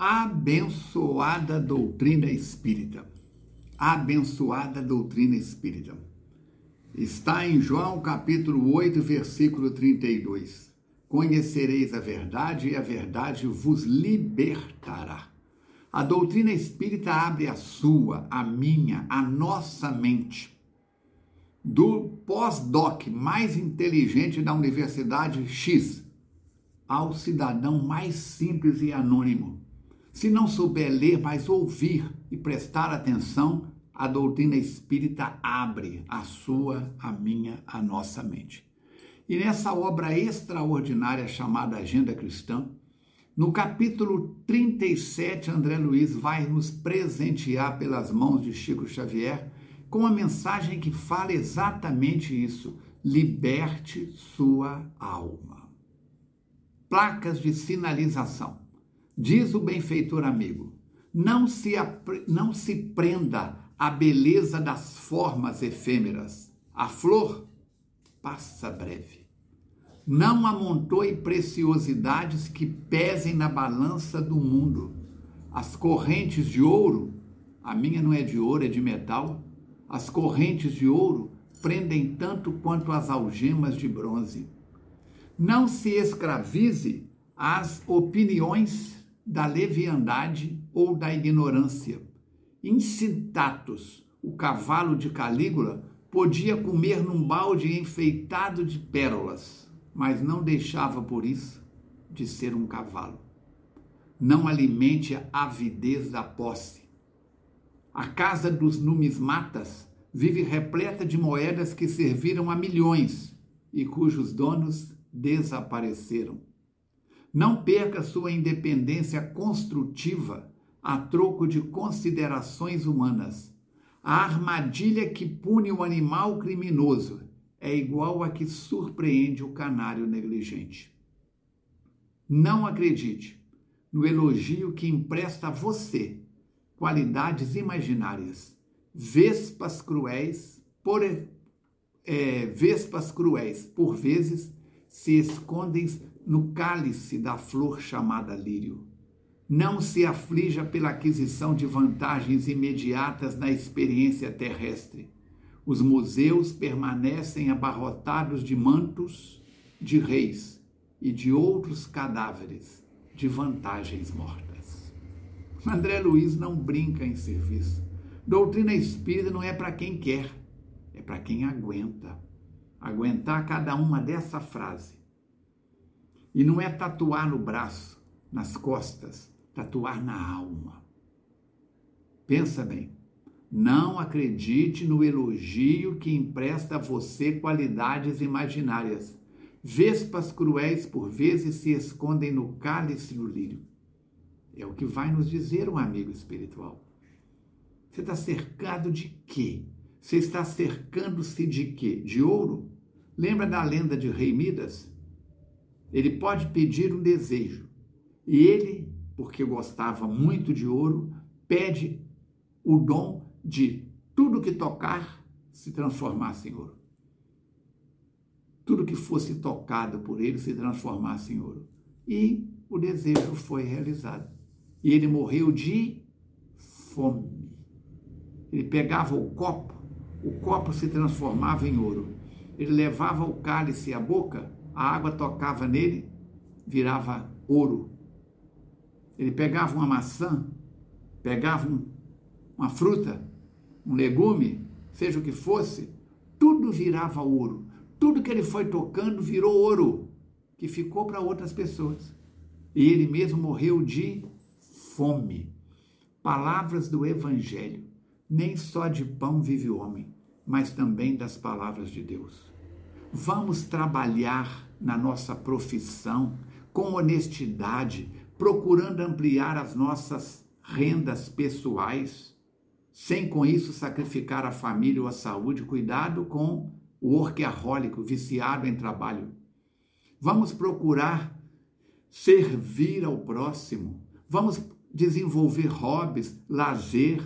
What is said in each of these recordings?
abençoada doutrina espírita. Abençoada doutrina espírita. Está em João capítulo 8, versículo 32. Conhecereis a verdade e a verdade vos libertará. A doutrina espírita abre a sua, a minha, a nossa mente. Do pós-doc mais inteligente da Universidade X ao cidadão mais simples e anônimo se não souber ler, mas ouvir e prestar atenção, a doutrina espírita abre a sua, a minha, a nossa mente. E nessa obra extraordinária chamada Agenda Cristã, no capítulo 37, André Luiz vai nos presentear pelas mãos de Chico Xavier com uma mensagem que fala exatamente isso: liberte sua alma. Placas de sinalização. Diz o benfeitor amigo: não se, não se prenda à beleza das formas efêmeras. A flor passa breve. Não amontoe preciosidades que pesem na balança do mundo. As correntes de ouro, a minha não é de ouro, é de metal. As correntes de ouro prendem tanto quanto as algemas de bronze. Não se escravize às opiniões da leviandade ou da ignorância. Incitatus, o cavalo de Calígula, podia comer num balde enfeitado de pérolas, mas não deixava por isso de ser um cavalo. Não alimente a avidez da posse. A casa dos numismatas vive repleta de moedas que serviram a milhões e cujos donos desapareceram. Não perca sua independência construtiva a troco de considerações humanas. A armadilha que pune o animal criminoso é igual a que surpreende o canário negligente. Não acredite no elogio que empresta a você qualidades imaginárias, vespas cruéis, por é, vespas cruéis, por vezes se escondem no cálice da flor chamada lírio. Não se aflija pela aquisição de vantagens imediatas na experiência terrestre. Os museus permanecem abarrotados de mantos de reis e de outros cadáveres de vantagens mortas. André Luiz não brinca em serviço. Doutrina espírita não é para quem quer, é para quem aguenta. Aguentar cada uma dessa frase e não é tatuar no braço, nas costas, tatuar na alma. Pensa bem. Não acredite no elogio que empresta a você qualidades imaginárias. Vespas cruéis por vezes se escondem no cálice do lírio. É o que vai nos dizer um amigo espiritual. Você está cercado de quê? Você está cercando-se de quê? De ouro? Lembra da lenda de Rei Midas? Ele pode pedir um desejo. E ele, porque gostava muito de ouro, pede o dom de tudo que tocar se transformasse em ouro. Tudo que fosse tocado por ele se transformasse em ouro. E o desejo foi realizado. E ele morreu de fome. Ele pegava o copo, o copo se transformava em ouro. Ele levava o cálice à boca, a água tocava nele, virava ouro. Ele pegava uma maçã, pegava um, uma fruta, um legume, seja o que fosse, tudo virava ouro. Tudo que ele foi tocando virou ouro, que ficou para outras pessoas. E ele mesmo morreu de fome. Palavras do Evangelho. Nem só de pão vive o homem, mas também das palavras de Deus. Vamos trabalhar na nossa profissão com honestidade, procurando ampliar as nossas rendas pessoais, sem com isso sacrificar a família ou a saúde. Cuidado com o workaholic, viciado em trabalho. Vamos procurar servir ao próximo. Vamos desenvolver hobbies, lazer,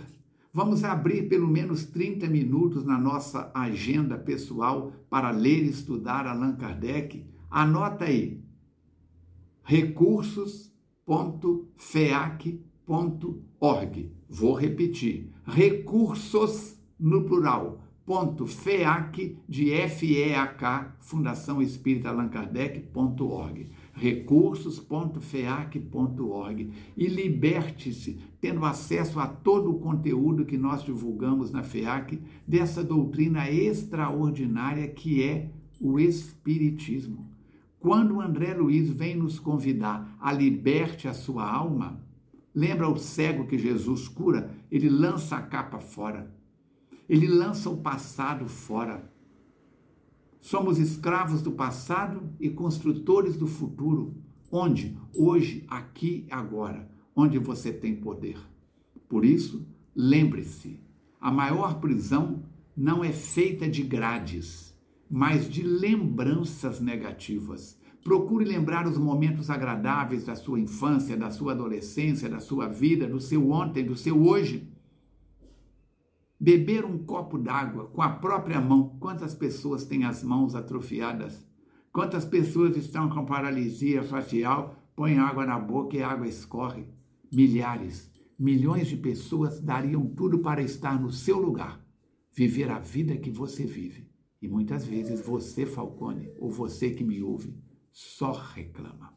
Vamos abrir pelo menos 30 minutos na nossa agenda pessoal para ler e estudar Allan Kardec. Anota aí. Recursos recursos.feac.org. Vou repetir: recursos no plural. Ponto FEAC de FEAK, Fundação Espírita Allan Kardec.org recursos.feac.org e liberte-se, tendo acesso a todo o conteúdo que nós divulgamos na FEAC dessa doutrina extraordinária que é o Espiritismo. Quando André Luiz vem nos convidar a liberte a sua alma, lembra o cego que Jesus cura? Ele lança a capa fora. Ele lança o passado fora. Somos escravos do passado e construtores do futuro. Onde? Hoje, aqui, agora, onde você tem poder. Por isso, lembre-se: a maior prisão não é feita de grades mas de lembranças negativas. Procure lembrar os momentos agradáveis da sua infância, da sua adolescência, da sua vida, do seu ontem, do seu hoje. Beber um copo d'água com a própria mão. Quantas pessoas têm as mãos atrofiadas? Quantas pessoas estão com paralisia facial? Põe água na boca e a água escorre. Milhares, milhões de pessoas dariam tudo para estar no seu lugar, viver a vida que você vive. E muitas vezes você, Falcone, ou você que me ouve, só reclama.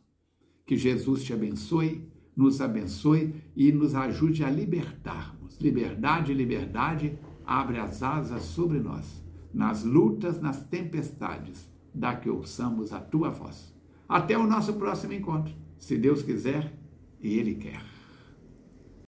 Que Jesus te abençoe, nos abençoe e nos ajude a libertarmos. Liberdade, liberdade, abre as asas sobre nós. Nas lutas, nas tempestades, dá que ouçamos a tua voz. Até o nosso próximo encontro, se Deus quiser e Ele quer.